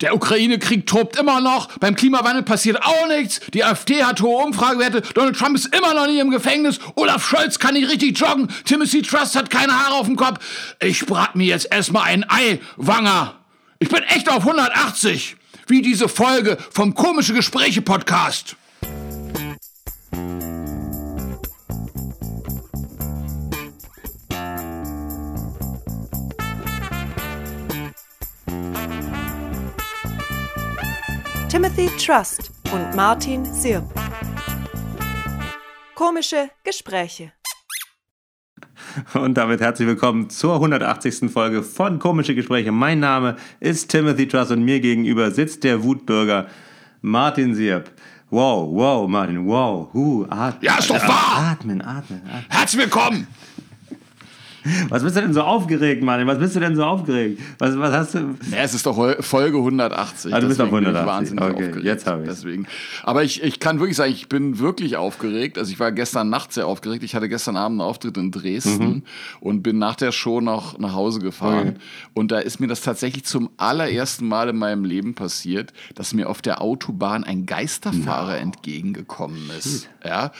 Der Ukraine-Krieg tobt immer noch, beim Klimawandel passiert auch nichts, die AfD hat hohe Umfragewerte, Donald Trump ist immer noch nicht im Gefängnis, Olaf Scholz kann nicht richtig joggen, Timothy Trust hat keine Haare auf dem Kopf. Ich brat mir jetzt erstmal ein Ei, Wanger. Ich bin echt auf 180, wie diese Folge vom Komische Gespräche Podcast. Timothy Trust und Martin Sirp. Komische Gespräche. Und damit herzlich willkommen zur 180. Folge von Komische Gespräche. Mein Name ist Timothy Trust und mir gegenüber sitzt der Wutbürger Martin Sierp. Wow, wow, Martin, wow, hu, atmen. Ja, ist doch wahr! Atmen, atmen, atmen. Herzlich willkommen! Was bist du denn so aufgeregt, Martin? Was bist du denn so aufgeregt? Was, was hast du? Ja, es ist doch Folge 180. Ah, du bist auf deswegen bin ich 180. wahnsinnig Okay, aufgeregt. jetzt hab ich's. Deswegen. Aber ich, ich kann wirklich sagen, ich bin wirklich aufgeregt. Also ich war gestern Nacht sehr aufgeregt. Ich hatte gestern Abend einen Auftritt in Dresden Mhm. und bin nach der Show noch nach Hause gefahren. Okay. Und da ist mir das tatsächlich zum allerersten Mal in meinem Leben passiert, dass mir auf der Autobahn ein Geisterfahrer entgegengekommen ist. Ja.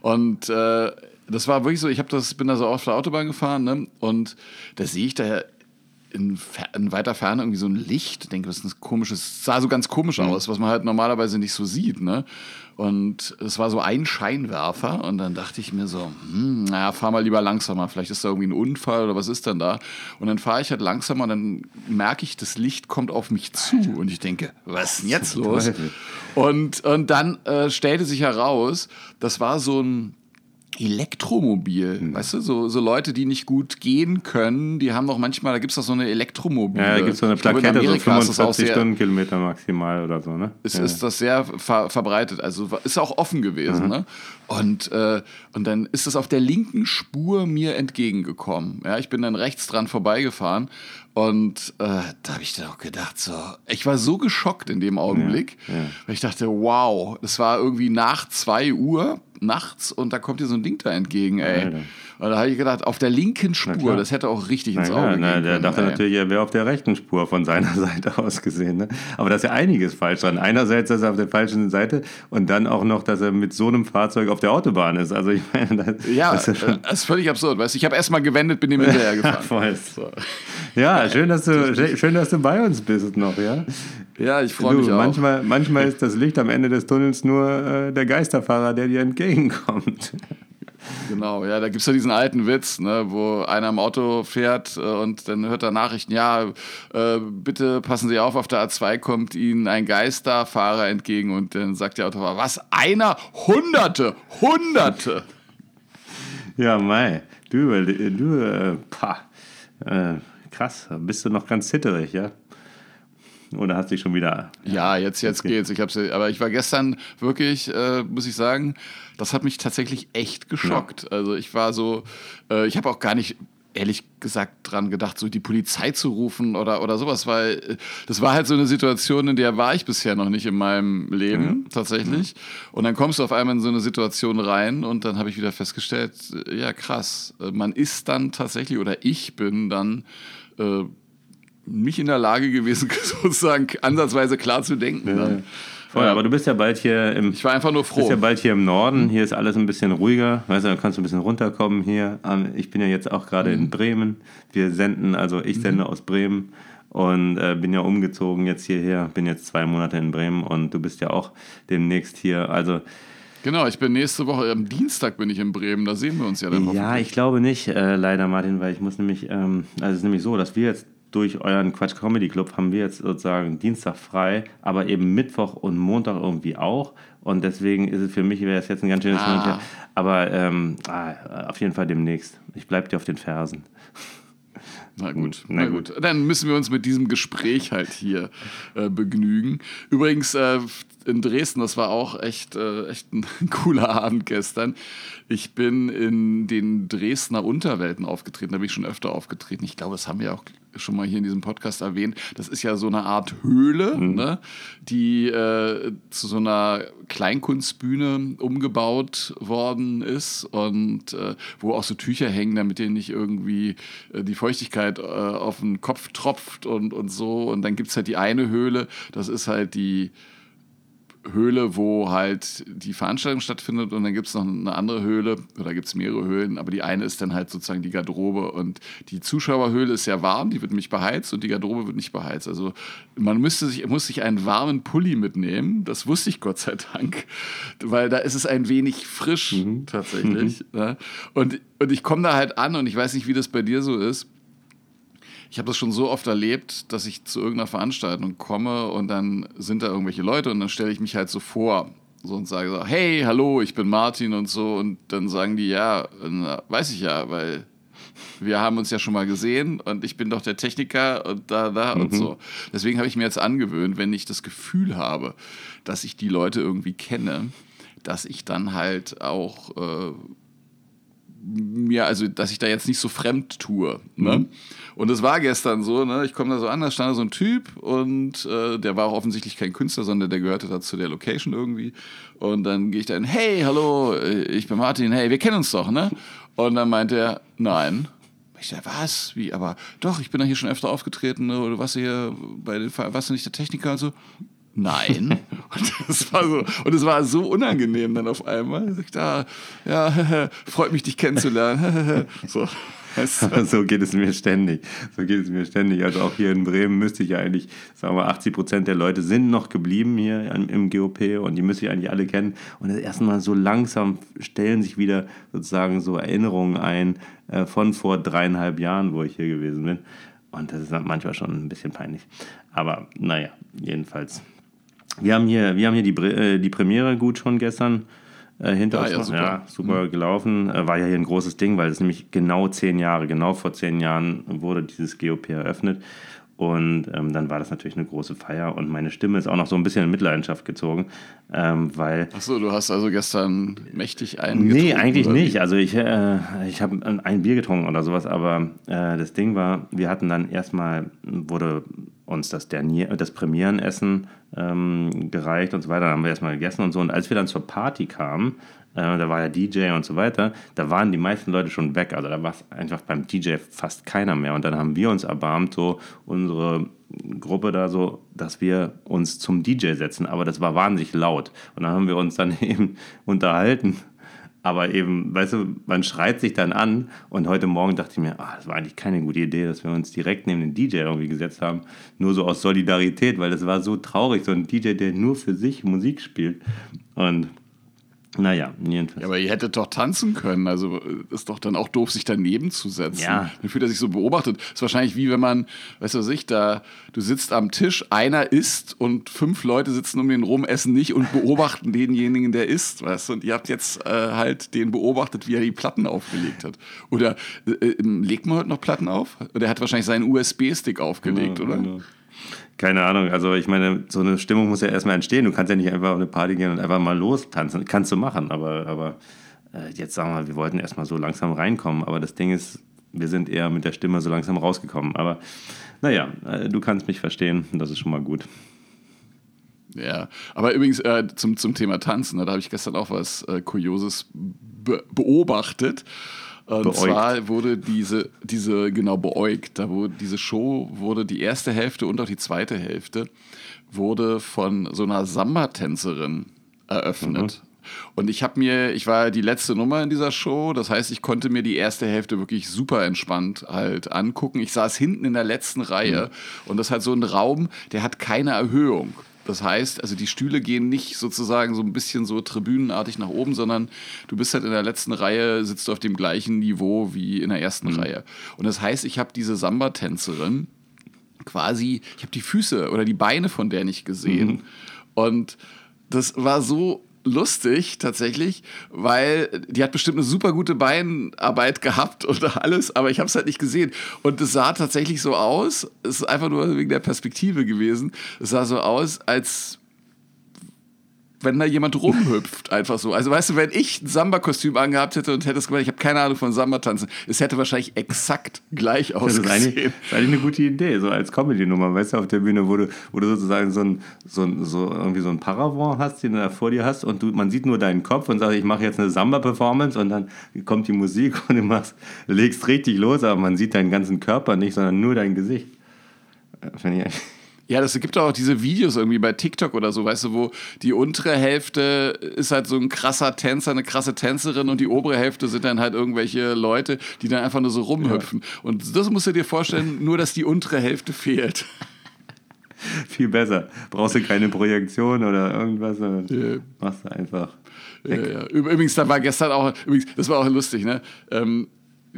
Und äh, das war wirklich so, ich hab das, bin da so auf der Autobahn gefahren ne? und da sehe ich da in, in weiter Ferne irgendwie so ein Licht. Denke, das ist ein komisches, sah so ganz komisch aus, was man halt normalerweise nicht so sieht. Ne? Und es war so ein Scheinwerfer und dann dachte ich mir so, hm, naja, fahr mal lieber langsamer, vielleicht ist da irgendwie ein Unfall oder was ist denn da? Und dann fahre ich halt langsamer und dann merke ich, das Licht kommt auf mich zu und ich denke, was ist denn jetzt los? Und, und dann äh, stellte sich heraus, das war so ein Elektromobil, Hm. weißt du, so, so Leute, die nicht gut gehen können, die haben doch manchmal, da gibt es doch so eine Elektromobil. Ja, da gibt es so eine Ich glaube, Plakette, so Amerika ist das auch 45 sehr- Stundenkilometer maximal oder so, ne? ist, ja. ist das sehr ver verbreitet. Also ist auch offen gewesen. Mhm. Ne? Und, äh, und dann ist es auf der linken Spur mir entgegengekommen. Ja, ich bin dann rechts dran vorbeigefahren. Und äh, da habe ich dann auch gedacht, so, ich war so geschockt in dem Augenblick, Ja, ja. weil ich dachte, wow, das war irgendwie nach 2 Uhr nachts und da kommt dir so ein Ding da entgegen, ey. Alter. Und da habe ich gedacht, auf der linken Spur, das hätte auch richtig Na ins Auge na, gehen der dachte natürlich, er wäre auf der rechten Spur von seiner Seite aus gesehen. Ne? Aber da ist ja einiges falsch dran. Einerseits, dass er auf der falschen Seite und dann auch noch, dass er mit so einem Fahrzeug auf der Autobahn ist. Also ich meine, das, Ja, das ist schon das ist völlig absurd. Weißt, ich habe erst mal gewendet, bin ihm hinterher gefahren. voll. Ja, schön, dass du schön, dass du bei uns bist noch, ja. Ja, ich freue Du, mich auch. manchmal, manchmal ist das Licht am Ende des Tunnels nur äh, der Geisterfahrer, der dir entgegenkommt. Genau, ja, da gibt es ja diesen alten Witz, ne, wo einer im Auto fährt äh, und dann hört er Nachrichten, ja, äh, bitte passen Sie auf, auf der A2 kommt Ihnen ein Geisterfahrer entgegen und dann sagt der Autofahrer, was, einer? Hunderte, Hunderte. Ja, Mai, du, du äh, pah, äh, krass, bist du noch ganz zitterig, ja? Oder hast dich schon wieder... Ja, jetzt, jetzt geht's. Ich hab's, aber ich war gestern wirklich, äh, muss ich sagen, das hat mich tatsächlich echt geschockt. Also ich war so, äh, ich habe auch gar nicht ehrlich gesagt dran gedacht, so die Polizei zu rufen oder, oder sowas, weil äh, das war halt so eine Situation, in der war ich bisher noch nicht in meinem Leben tatsächlich. Und dann kommst du auf einmal in so eine Situation rein und dann habe ich wieder festgestellt, äh, ja krass, äh, man ist dann tatsächlich oder ich bin dann äh, nicht in der Lage gewesen, sozusagen ansatzweise klar zu denken. Dann. Voll, aber du bist ja bald hier im... Ich war einfach nur bist froh. ja bald hier im Norden, hier ist alles ein bisschen ruhiger, weißt du, da kannst du ein bisschen runterkommen hier. Ähm, Ich bin ja jetzt auch gerade Mhm. in Bremen. Wir senden, also ich sende aus Bremen und äh, bin ja umgezogen jetzt hierher, bin jetzt zwei Monate in Bremen und du bist ja auch demnächst hier. Also Genau, ich bin nächste Woche, am Dienstag bin ich in Bremen, da sehen wir uns ja dann ja, ich glaube nicht, äh, leider Martin, weil ich muss nämlich, ähm, also es ist nämlich so, dass wir jetzt durch euren Quatsch Comedy Club haben wir jetzt sozusagen Dienstag frei, aber eben Mittwoch und Montag irgendwie auch. Und deswegen ist es für mich, wäre es jetzt ein ganz schönes Ah. Her. Aber ähm, ah, auf jeden Fall demnächst. Ich bleibe dir auf den Fersen. Na gut, Na na gut. Dann müssen wir uns mit diesem Gespräch halt hier äh, begnügen. Übrigens, äh, in Dresden, das war auch echt, äh, echt ein cooler Abend gestern. Ich bin in den Dresdner Unterwelten aufgetreten, da bin ich schon öfter aufgetreten. Ich glaube, das haben wir auch schon mal hier in diesem Podcast erwähnt. Das ist ja so eine Art Höhle, mhm. ne, die äh, zu so einer Kleinkunstbühne umgebaut worden ist und äh, wo auch so Tücher hängen, damit dir nicht irgendwie äh, die Feuchtigkeit äh, auf den Kopf tropft und, und so. Und dann gibt es halt die eine Höhle, das ist halt die Höhle, wo halt die Veranstaltung stattfindet und dann gibt es noch eine andere Höhle oder gibt es mehrere Höhlen, aber die eine ist dann halt sozusagen die Garderobe und die Zuschauerhöhle ist sehr warm, die wird nämlich beheizt und die Garderobe wird nicht beheizt. Also man müsste sich, muss sich einen warmen Pulli mitnehmen, das wusste ich Gott sei Dank, weil da ist es ein wenig frisch mhm. tatsächlich. Mhm. Ne? Und, und ich komme da halt an und ich weiß nicht, wie das bei dir so ist ich habe das schon so oft erlebt, dass ich zu irgendeiner Veranstaltung komme und dann sind da irgendwelche Leute und dann stelle ich mich halt so vor so und sage so, hey, hallo, ich bin Martin und so und dann sagen die, ja, na, weiß ich ja, weil wir haben uns ja schon mal gesehen und ich bin doch der Techniker und da, da mhm. und so. Deswegen habe ich mir jetzt angewöhnt, wenn ich das Gefühl habe, dass ich die Leute irgendwie kenne, dass ich dann halt auch äh, mir, also dass ich da jetzt nicht so fremd tue. Ne? Mhm. Und es war gestern so, ne? ich komme da so an, da stand da so ein Typ und äh, der war auch offensichtlich kein Künstler, sondern der gehörte da zu der Location irgendwie. Und dann gehe ich da hin, hey, hallo, ich bin Martin, hey, wir kennen uns doch, ne? Und dann meint er, nein. Ich sage, was? Wie? Aber doch, ich bin da hier schon öfter aufgetreten, ne? oder was hier bei den, warst du nicht der Techniker und so? Nein. Und das war so, und es war so unangenehm dann auf einmal. Ich da, ja, freut mich, dich kennenzulernen. so. so geht es mir ständig. So geht es mir ständig. Also auch hier in Bremen müsste ich ja eigentlich, sagen wir, 80 Prozent der Leute sind noch geblieben hier im GOP und die müsste ich eigentlich alle kennen. Und das erste Mal so langsam stellen sich wieder sozusagen so Erinnerungen ein äh, von vor dreieinhalb Jahren, wo ich hier gewesen bin. Und das ist manchmal schon ein bisschen peinlich. Aber naja, jedenfalls. Wir haben hier, wir haben hier die, äh, die Premiere gut schon gestern äh, hinter ah, uns. Ja, super, ja, super mhm. gelaufen. Äh, war ja hier ein großes Ding, weil es nämlich genau zehn Jahre, genau vor zehn Jahren wurde dieses GOP eröffnet. Und ähm, dann war das natürlich eine große Feier und meine Stimme ist auch noch so ein bisschen in Mitleidenschaft gezogen, ähm, weil... Achso, du hast also gestern mächtig einen Nee, eigentlich nicht. Also ich, äh, ich habe ein Bier getrunken oder sowas, aber äh, das Ding war, wir hatten dann erstmal, wurde uns das, Dernier, das Premierenessen ähm, gereicht und so weiter. Dann haben wir erstmal gegessen und so. Und als wir dann zur Party kamen, äh, da war ja DJ und so weiter, da waren die meisten Leute schon weg. Also da war einfach beim DJ fast keiner mehr. Und dann haben wir uns erbarmt, so unsere Gruppe da so, dass wir uns zum DJ setzen. Aber das war wahnsinnig laut. Und dann haben wir uns dann eben unterhalten aber eben, weißt du, man schreit sich dann an und heute Morgen dachte ich mir, ach, das war eigentlich keine gute Idee, dass wir uns direkt neben den DJ irgendwie gesetzt haben, nur so aus Solidarität, weil das war so traurig, so ein DJ, der nur für sich Musik spielt. Und naja, jedenfalls. Ja, aber ihr hättet doch tanzen können. Also ist doch dann auch doof, sich daneben zu setzen. Ja. Dann fühlt er sich so beobachtet. Ist wahrscheinlich wie wenn man, weißt du was ich, da, du sitzt am Tisch, einer isst und fünf Leute sitzen um den rum, essen nicht und beobachten denjenigen, der isst, weißt du? Und ihr habt jetzt äh, halt den beobachtet, wie er die Platten aufgelegt hat. Oder äh, äh legt man heute noch Platten auf? Oder er hat wahrscheinlich seinen USB-Stick aufgelegt, ja, oder? Genau. Keine Ahnung, also ich meine, so eine Stimmung muss ja erstmal entstehen. Du kannst ja nicht einfach auf eine Party gehen und einfach mal los tanzen. Kannst du machen, aber, aber äh, jetzt sagen wir, wir wollten erstmal so langsam reinkommen. Aber das Ding ist, wir sind eher mit der Stimme so langsam rausgekommen. Aber naja, äh, du kannst mich verstehen, das ist schon mal gut. Ja, aber übrigens äh, zum, zum Thema Tanzen, ne, da habe ich gestern auch was äh, Kurioses be beobachtet. Und beäugt. zwar wurde diese, diese, genau, beäugt. Da wurde diese Show wurde die erste Hälfte und auch die zweite Hälfte wurde von so einer Samba-Tänzerin eröffnet. Mhm. Und ich habe mir, ich war die letzte Nummer in dieser Show, das heißt, ich konnte mir die erste Hälfte wirklich super entspannt halt angucken. Ich saß hinten in der letzten Reihe mhm. und das ist halt so ein Raum, der hat keine Erhöhung. Das heißt, also die Stühle gehen nicht sozusagen so ein bisschen so tribünenartig nach oben, sondern du bist halt in der letzten Reihe, sitzt du auf dem gleichen Niveau wie in der ersten mhm. Reihe. Und das heißt, ich habe diese Samba-Tänzerin quasi, ich habe die Füße oder die Beine von der nicht gesehen. Mhm. Und das war so lustig tatsächlich, weil die hat bestimmt eine super gute Beinarbeit gehabt und alles, aber ich habe es halt nicht gesehen. Und es sah tatsächlich so aus, es ist einfach nur wegen der Perspektive gewesen, es sah so aus, als wenn da jemand rumhüpft, einfach so. Also weißt du, wenn ich ein Samba-Kostüm angehabt hätte und hätte es gemacht, ich habe keine Ahnung von Samba-Tanzen, es hätte wahrscheinlich exakt gleich Das ist, eigentlich, ausgesehen. das ist eigentlich eine gute Idee, so als Comedy-Nummer, weißt du, auf der Bühne, wo du, wo du sozusagen so ein, so, ein, so irgendwie so ein Paravent hast, den du da vor dir hast und du, man sieht nur deinen Kopf und sagt, ich mache jetzt eine Samba-Performance und dann kommt die Musik und du machst, legst richtig los, aber man sieht deinen ganzen Körper nicht, sondern nur dein Gesicht. Äh, Finde ich eigentlich- Ja, das gibt auch diese Videos irgendwie bei TikTok oder so, weißt du, wo die untere Hälfte ist halt so ein krasser Tänzer, eine krasse Tänzerin und die obere Hälfte sind dann halt irgendwelche Leute, die dann einfach nur so rumhüpfen. Und das musst du dir vorstellen, nur dass die untere Hälfte fehlt. viel besser. Brauchst du keine Projektion oder irgendwas, sondern Ja. machst du einfach. Ja, ja. Üb- Übrigens, da war gestern auch, übrigens, das war auch lustig, ne? Ähm,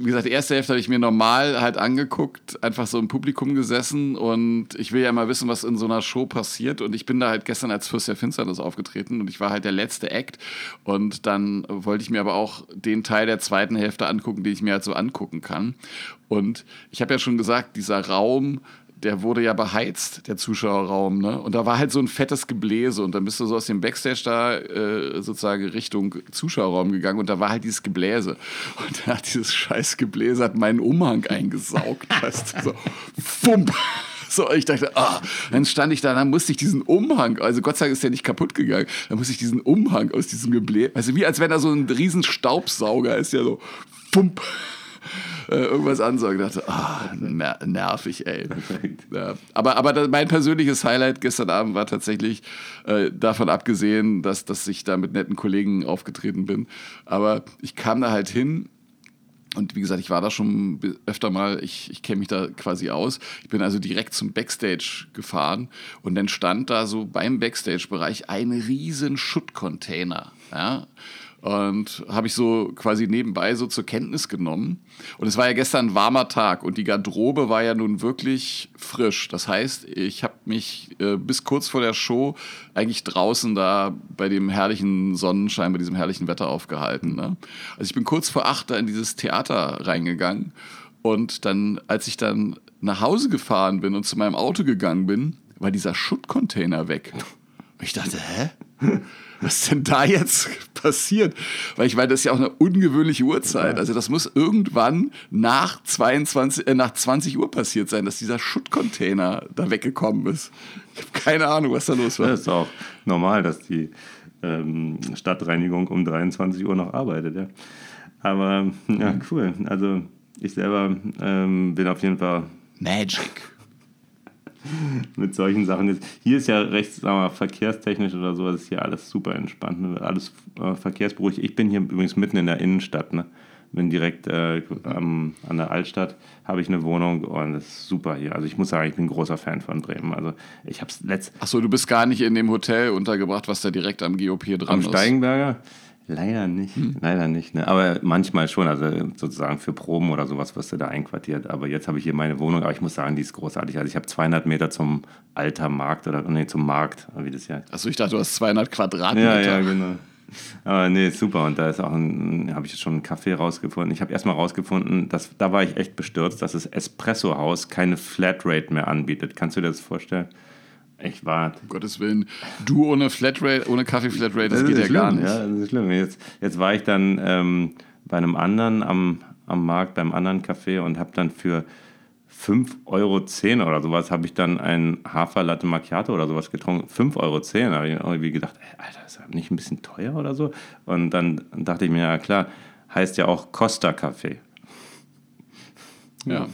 wie gesagt, die erste Hälfte habe ich mir normal halt angeguckt, einfach so im Publikum gesessen und ich will ja mal wissen, was in so einer Show passiert und ich bin da halt gestern als Fürst der Finsternis aufgetreten und ich war halt der letzte Act und dann wollte ich mir aber auch den Teil der zweiten Hälfte angucken, den ich mir halt so angucken kann und ich habe ja schon gesagt, dieser Raum, der wurde ja beheizt, der Zuschauerraum, ne? Und da war halt so ein fettes Gebläse und dann bist du so aus dem Backstage da äh, sozusagen Richtung Zuschauerraum gegangen und da war halt dieses Gebläse. Und da hat dieses scheiß Gebläse hat meinen Umhang eingesaugt, weißt du, so fump. So, ich dachte, ah, dann stand ich da, dann musste ich diesen Umhang, also Gott sei Dank ist der nicht kaputt gegangen, dann musste ich diesen Umhang aus diesem Gebläse, also wie als wenn da so ein riesen Staubsauger ist, ja so, fump, irgendwas ansaugt. Ich dachte, ah, ner nervig, ey. Ja. Aber, aber mein persönliches Highlight gestern Abend war tatsächlich, äh, davon abgesehen, dass, dass ich da mit netten Kollegen aufgetreten bin, aber ich kam da halt hin und wie gesagt, ich war da schon öfter mal, ich, ich kenne mich da quasi aus. Ich bin also direkt zum Backstage gefahren und dann stand da so beim Backstage-Bereich ein riesen Schuttcontainer. Ja? Und habe ich so quasi nebenbei so zur Kenntnis genommen. Und es war ja gestern ein warmer Tag und die Garderobe war ja nun wirklich frisch. Das heißt, ich habe mich äh, bis kurz vor der Show eigentlich draußen da bei dem herrlichen Sonnenschein, bei diesem herrlichen Wetter aufgehalten. Ne? Also ich bin kurz vor acht da in dieses Theater reingegangen und dann, als ich dann nach Hause gefahren bin und zu meinem Auto gegangen bin, war dieser Schuttcontainer weg. Und ich dachte, hä? Was ist denn da jetzt passiert? Weil ich meine, das ist ja auch eine ungewöhnliche Uhrzeit. Also das muss irgendwann nach 22, äh, nach 20 Uhr passiert sein, dass dieser Schuttcontainer da weggekommen ist. Ich habe keine Ahnung, was da los war. Das ist auch normal, dass die ähm, Stadtreinigung um 23 Uhr noch arbeitet. Ja. Aber ja, cool. Also ich selber ähm, bin auf jeden Fall Magic. mit solchen Sachen. Jetzt, hier ist ja recht, sagen wir mal, verkehrstechnisch oder so, ist hier alles super entspannt, ne? alles äh, verkehrsberuhigt. Ich bin hier übrigens mitten in der Innenstadt, ne? bin direkt äh, am, an der Altstadt, habe ich eine Wohnung und das ist super hier. Also ich muss sagen, ich bin ein großer Fan von Bremen. Also ich habe es letzt Achso, du bist gar nicht in dem Hotel untergebracht, was da direkt am GOP dran am ist. Steigenberger. Leider nicht, leider nicht. Ne? Aber manchmal schon, also sozusagen für Proben oder sowas wirst du da einquartiert. Aber jetzt habe ich hier meine Wohnung, aber ich muss sagen, die ist großartig. Also ich habe 200 Meter zum Alter Markt oder nee, zum Markt, wie das ja Achso, ich dachte, du hast 200 Quadratmeter. Ja, ja, genau. Aber nee, super. Und da ist auch ein, habe ich jetzt schon einen Kaffee rausgefunden. Ich habe erstmal rausgefunden, dass, da war ich echt bestürzt, dass das Espresso House keine Flatrate mehr anbietet. Kannst du dir das vorstellen? Ich war. Um Gottes Willen. Du ohne Flatrate, ohne Kaffee-Flatrate, das, geht ja ist gar schlimm, nicht. Ja, das ist schlimm. Jetzt, jetzt war ich dann ähm, bei einem anderen am, am Markt, beim anderen Café und habe dann für 5,10 Euro oder sowas, habe ich dann ein Haferlatte Macchiato oder sowas getrunken. 5,10 Euro. Da habe ich irgendwie gedacht, ey, Alter, ist das nicht ein bisschen teuer oder so? Und dann dachte ich mir, ja klar, heißt ja auch Costa Kaffee. Ja.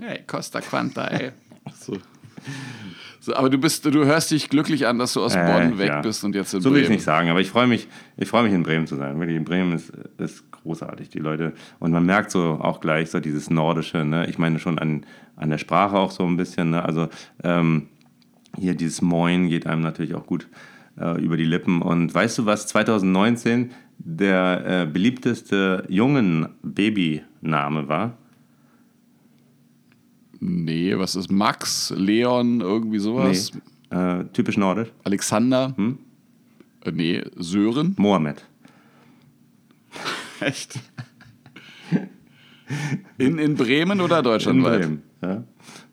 Hey, Costa Quanta, ey. So. So, aber du bist, du hörst dich glücklich an, dass du aus Äh, Bonn weg ja. bist und jetzt in So will ich Bremen. nicht sagen, aber ich freue mich, ich freue mich in Bremen zu sein. Wirklich, Bremen ist, ist großartig, die Leute. Und man merkt so auch gleich so dieses Nordische, ne? Ich meine schon an, an der Sprache auch so ein bisschen, ne? Also ähm, hier dieses Moin geht einem natürlich auch gut äh, über die Lippen. Und weißt du, was 2019 der äh, beliebteste jungen Babyname war? Nee, was ist Max, Leon, irgendwie sowas? Nee, äh, typisch nordisch. Alexander? Hm? Äh, nee, Sören? Mohammed. Echt? In, in Bremen oder In deutschlandweit? Bremen. Ja.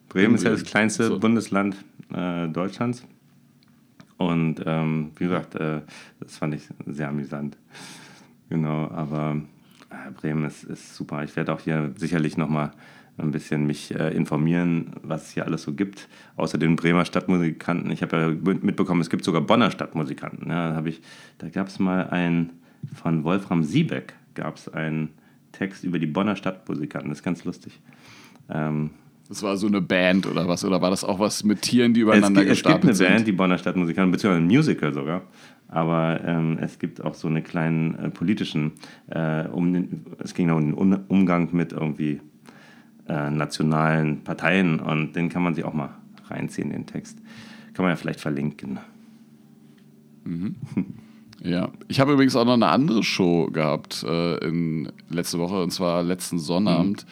Bremen In ist ja das kleinste So. Bundesland äh, Deutschlands. Und ähm, wie gesagt, äh, das fand ich sehr amüsant. Genau, aber äh, Bremen ist, ist super. Ich werde auch hier sicherlich nochmal ein bisschen mich äh, informieren, was es hier alles so gibt. Außer den Bremer Stadtmusikanten. Ich habe ja mitbekommen, es gibt sogar Bonner Stadtmusikanten. Ja, da da gab es mal ein, von Wolfram Siebeck gab es einen Text über die Bonner Stadtmusikanten. Das ist ganz lustig. Ähm, das war so eine Band oder was? Oder war das auch was mit Tieren, die übereinander es, gestapelt sind? Es gibt eine Band, die Bonner Stadtmusikanten, beziehungsweise ein Musical sogar. Aber ähm, es gibt auch so eine kleinen äh, politischen, äh, um den, es ging um den Umgang mit irgendwie äh, nationalen Parteien und den kann man sich auch mal reinziehen, den Text. Kann man ja vielleicht verlinken. Mhm. Ja, ich habe übrigens auch noch eine andere Show gehabt äh, in letzte Woche und zwar letzten Sonnabend. Mhm.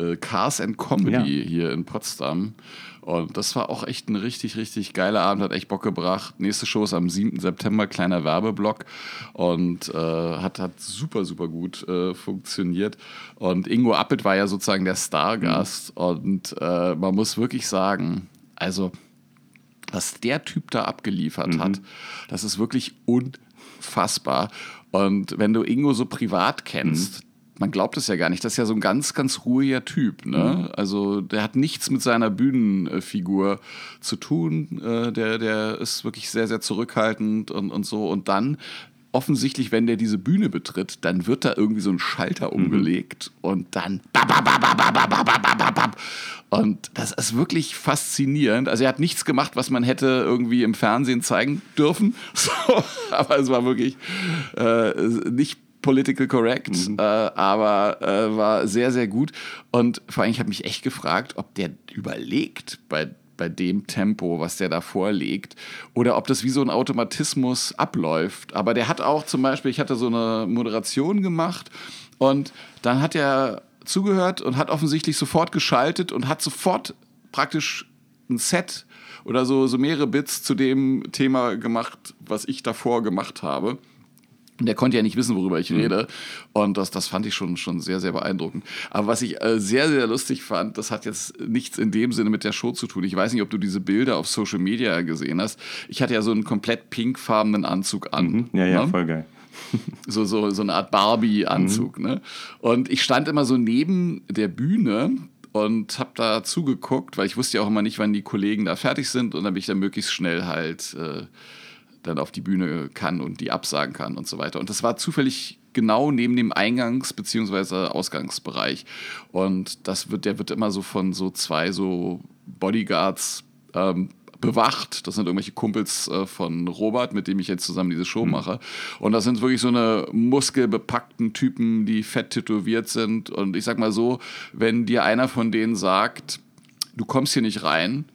Äh, Cars and Comedy ja. hier in Potsdam. Und das war auch echt ein richtig, richtig geiler Abend, hat echt Bock gebracht. Nächste Show ist am 7. September, kleiner Werbeblock und äh, hat, hat super, super gut äh, funktioniert. Und Ingo Appelt war ja sozusagen der Stargast mhm. und äh, man muss wirklich sagen, also was der Typ da abgeliefert mhm. hat, das ist wirklich unfassbar. Und wenn du Ingo so privat kennst, mhm man glaubt es ja gar nicht. Das ist ja so ein ganz, ganz ruhiger Typ. Ne? Mhm. Also der hat nichts mit seiner Bühnenfigur zu tun. Äh, der, der ist wirklich sehr, sehr zurückhaltend und, und so. Und dann offensichtlich, wenn der diese Bühne betritt, dann wird da irgendwie so ein Schalter mhm. umgelegt mhm. und dann und das ist wirklich faszinierend. Also er hat nichts gemacht, was man hätte irgendwie im Fernsehen zeigen dürfen, so, aber es war wirklich äh, nicht political correct, mhm. äh, aber äh, war sehr, sehr gut. Und vor allem, ich habe mich echt gefragt, ob der überlegt bei, bei dem Tempo, was der da vorlegt, oder ob das wie so ein Automatismus abläuft. Aber der hat auch zum Beispiel, ich hatte so eine Moderation gemacht und dann hat er zugehört und hat offensichtlich sofort geschaltet und hat sofort praktisch ein Set oder so, so mehrere Bits zu dem Thema gemacht, was ich davor gemacht habe. Der konnte ja nicht wissen, worüber ich mhm. rede. Und das, das fand ich schon, schon sehr, sehr beeindruckend. Aber was ich äh, sehr, sehr lustig fand, das hat jetzt nichts in dem Sinne mit der Show zu tun. Ich weiß nicht, ob du diese Bilder auf Social Media gesehen hast. Ich hatte ja so einen komplett pinkfarbenen Anzug an. Mhm. Ja, ja, ne? voll geil. so, so, so eine Art Barbie-Anzug. Mhm. Ne? Und ich stand immer so neben der Bühne und habe da zugeguckt, weil ich wusste ja auch immer nicht, wann die Kollegen da fertig sind. Und dann bin ich da möglichst schnell halt... Äh, dann auf die Bühne kann und die absagen kann und so weiter. Und das war zufällig genau neben dem Eingangs- bzw. Ausgangsbereich. Und das wird, der wird immer so von so zwei so Bodyguards ähm, bewacht. Das sind irgendwelche Kumpels äh, von Robert, mit dem ich jetzt zusammen diese Show mhm. mache. Und das sind wirklich so eine muskelbepackten Typen, die fett tätowiert sind. Und ich sag mal so, wenn dir einer von denen sagt, du kommst hier nicht rein,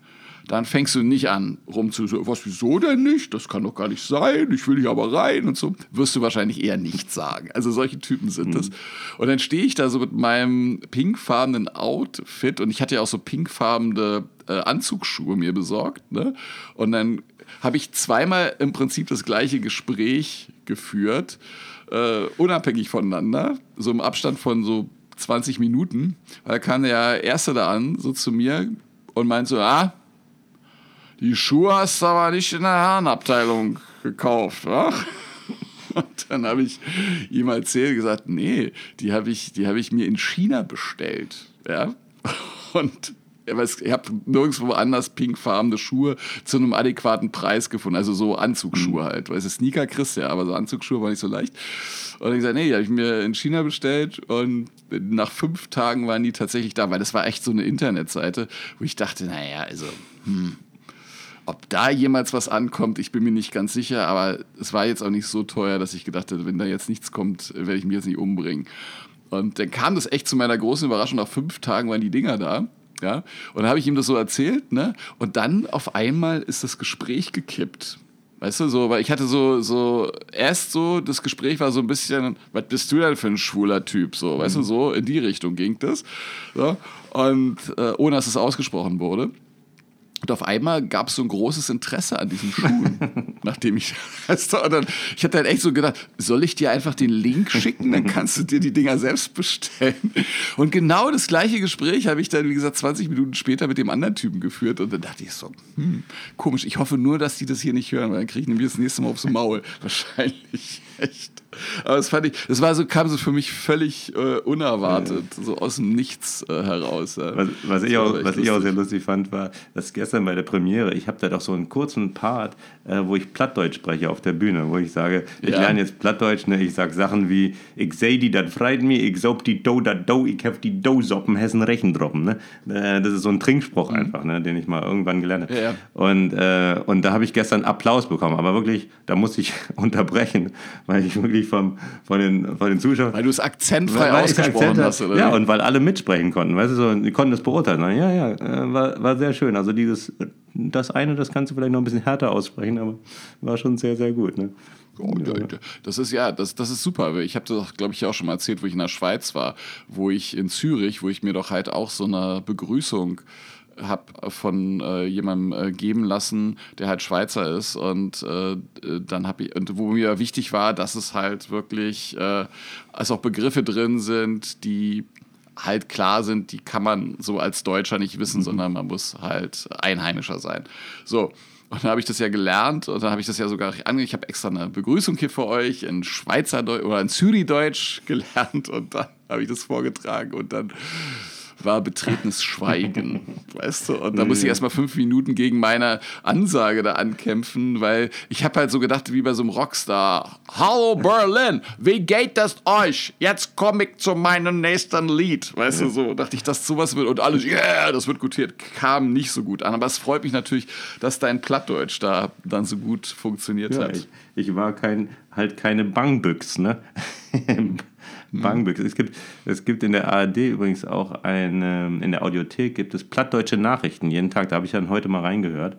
dann fängst du nicht an, rumzusagen, was, wieso denn nicht? Das kann doch gar nicht sein, ich will hier aber rein und so. Wirst du wahrscheinlich eher nicht sagen. Also solche Typen sind mhm. es. Und dann stehe ich da so mit meinem pinkfarbenen Outfit und ich hatte ja auch so pinkfarbene äh, Anzugsschuhe mir besorgt. Ne? Und dann habe ich zweimal im Prinzip das gleiche Gespräch geführt, äh, unabhängig voneinander, so im Abstand von so 20 Minuten. Da kam der Erste da an, so zu mir und meinte so, ah, die Schuhe hast du aber nicht in der Herrenabteilung gekauft, wa? Und dann habe ich ihm erzählt, gesagt, nee, die habe ich, hab ich mir in China bestellt. Ja? Und ich habe nirgendwo anders pinkfarbene Schuhe zu einem adäquaten Preis gefunden. Also so Anzugsschuhe mhm. halt. Weil es Sneaker kriegst ja, aber so Anzugsschuhe war nicht so leicht. Und ich gesagt, nee, die habe ich mir in China bestellt und nach fünf Tagen waren die tatsächlich da, weil das war echt so eine Internetseite, wo ich dachte, naja, also, hm, ob da jemals was ankommt, ich bin mir nicht ganz sicher, aber es war jetzt auch nicht so teuer, dass ich gedacht hätte, wenn da jetzt nichts kommt, werde ich mich jetzt nicht umbringen. Und dann kam das echt zu meiner großen Überraschung. Nach fünf Tagen waren die Dinger da. Ja? Und dann habe ich ihm das so erzählt. Ne? Und dann auf einmal ist das Gespräch gekippt. Weißt du, so, weil ich hatte so, so, erst so, das Gespräch war so ein bisschen, was bist du denn für ein schwuler Typ? So, weißt du, mhm. so in die Richtung ging das. So. Und äh, ohne dass es ausgesprochen wurde. Und auf einmal gab es so ein großes Interesse an diesen Schuhen. nachdem ich. dann, ich hatte halt echt so gedacht, soll ich dir einfach den Link schicken? Dann kannst du dir die Dinger selbst bestellen. Und genau das gleiche Gespräch habe ich dann, wie gesagt, 20 Minuten später mit dem anderen Typen geführt. Und dann dachte ich so, hm, komisch. Ich hoffe nur, dass die das hier nicht hören, weil dann kriege ich nämlich das nächste Mal aufs Maul. Wahrscheinlich. Echt. Aber das fand ich, das war so, kam so für mich völlig äh, unerwartet, ja. so aus dem Nichts äh, heraus. Ja. Was, was ich, auch, was ich auch sehr lustig fand, war, dass gestern bei der Premiere, ich habe da doch so einen kurzen Part, äh, wo ich Plattdeutsch spreche auf der Bühne, wo ich sage, ich ja. lerne jetzt Plattdeutsch, ne? ich sage Sachen wie, ich seh die, das freit mir, ich sob die Do, dat Do, ich hab die Do-Soppen, Hessen Rechen droppen. Ne? Äh, das ist so ein Trinkspruch mhm. einfach, ne? den ich mal irgendwann gelernt habe. Und, äh, und da habe ich gestern Applaus bekommen, aber wirklich, da musste ich unterbrechen, weil ich wirklich vom, von, den, von den Zuschauern. Weil du es akzentfrei weil ausgesprochen Akzent hast, oder? Ja, und weil alle mitsprechen konnten, weißt du, so, die konnten das beurteilen. Ja, ja, äh, war, war sehr schön. Also dieses, das eine, das kannst du vielleicht noch ein bisschen härter aussprechen, aber war schon sehr, sehr gut. Ne? Oh, das ist ja, das, das ist super. Ich habe das, glaube ich, auch schon mal erzählt, wo ich in der Schweiz war, wo ich in Zürich, wo ich mir doch halt auch so eine Begrüßung habe von äh, jemandem äh, geben lassen, der halt Schweizer ist und äh, dann habe ich und wo mir wichtig war, dass es halt wirklich äh, also auch Begriffe drin sind, die halt klar sind, die kann man so als Deutscher nicht wissen, mhm. sondern man muss halt Einheimischer sein. So. Und dann habe ich das ja gelernt und dann habe ich das ja sogar ange. Ich habe extra eine Begrüßung hier für euch in Schweizerdeutsch oder in Zürichdeutsch gelernt und dann habe ich das vorgetragen und dann war betretenes Schweigen, weißt du? Und da muss ich erstmal fünf Minuten gegen meine Ansage da ankämpfen, weil ich habe halt so gedacht, wie bei so einem Rockstar, Hallo Berlin, wie geht das euch? Jetzt komme ich zu meinem nächsten Lied, weißt du, so dachte ich, dass sowas wird und alles, yeah, das wird gutiert, kam nicht so gut an, aber es freut mich natürlich, dass dein Plattdeutsch da dann so gut funktioniert ja, hat. Ich, ich war kein, halt keine Bangbüchs, ne? Mhm. Bangbüchs. Es gibt, es gibt in der ARD übrigens auch eine, in der Audiothek gibt es plattdeutsche Nachrichten jeden Tag. Da habe ich dann heute mal reingehört.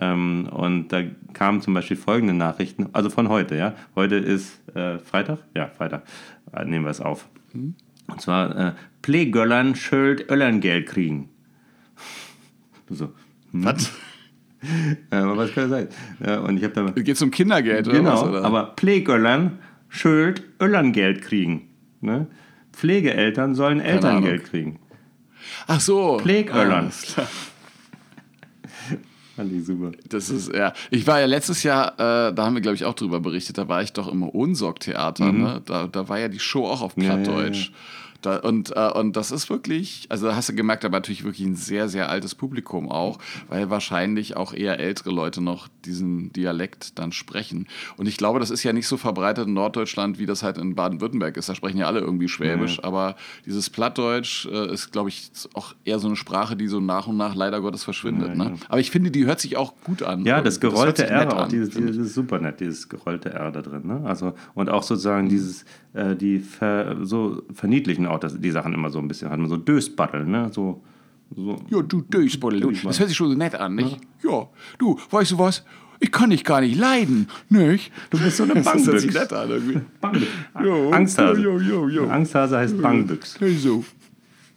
Ähm, und da kamen zum Beispiel folgende Nachrichten, also von heute, ja. Heute ist äh, Freitag? Ja, Freitag. Äh, nehmen wir es auf. Mhm. Und zwar, äh, Plegöllern schuld Öllern-Geld kriegen. so. Hm? Was? aber was kann das sein? Und ich habe da. Geht es um Kindergeld oder genau, was? Genau, aber Plegöllern schuld Öllern-Geld kriegen. Ne? Pflegeeltern sollen Elterngeld kriegen. Ach so. Pflegöllern. Ah, Fand ich super. Das ist, ja. Ich war ja letztes Jahr, äh, da haben wir, glaube ich, auch drüber berichtet, da war ich doch im Ohnsorg-Theater. Mhm. Ne? Da, da war ja die Show auch auf Plattdeutsch. Ja, ja, ja. Da, und, äh, und das ist wirklich, also da hast du gemerkt, aber natürlich wirklich ein sehr, sehr altes Publikum auch, weil wahrscheinlich auch eher ältere Leute noch diesen Dialekt dann sprechen. Und ich glaube, das ist ja nicht so verbreitet in Norddeutschland, wie das halt in Baden-Württemberg ist. Da sprechen ja alle irgendwie Schwäbisch, ja. aber dieses Plattdeutsch äh, ist, glaube ich, auch eher so eine Sprache, die so nach und nach leider Gottes verschwindet. Ja, ne? Aber ich finde, die hört sich auch gut an. Ja, das gerollte das R, auch dieses, dieses ist super nett, dieses gerollte R da drin. Ne? Also, und auch sozusagen mhm. dieses, äh, die ver, so verniedlichen auch das, die Sachen immer so ein bisschen, hat man so Dösbattel, ne? So, so. Ja, du Dösbattel, du. Das hört sich schon so nett an, nicht? Ja. ja. Du, weißt du was? Ich kann dich gar nicht leiden, nicht? Du bist so eine Bangbüchs. Das an irgendwie. Bangbüchs. Angsthase. Jo, jo, jo, Angsthase heißt Bangbüchs. Hey, so.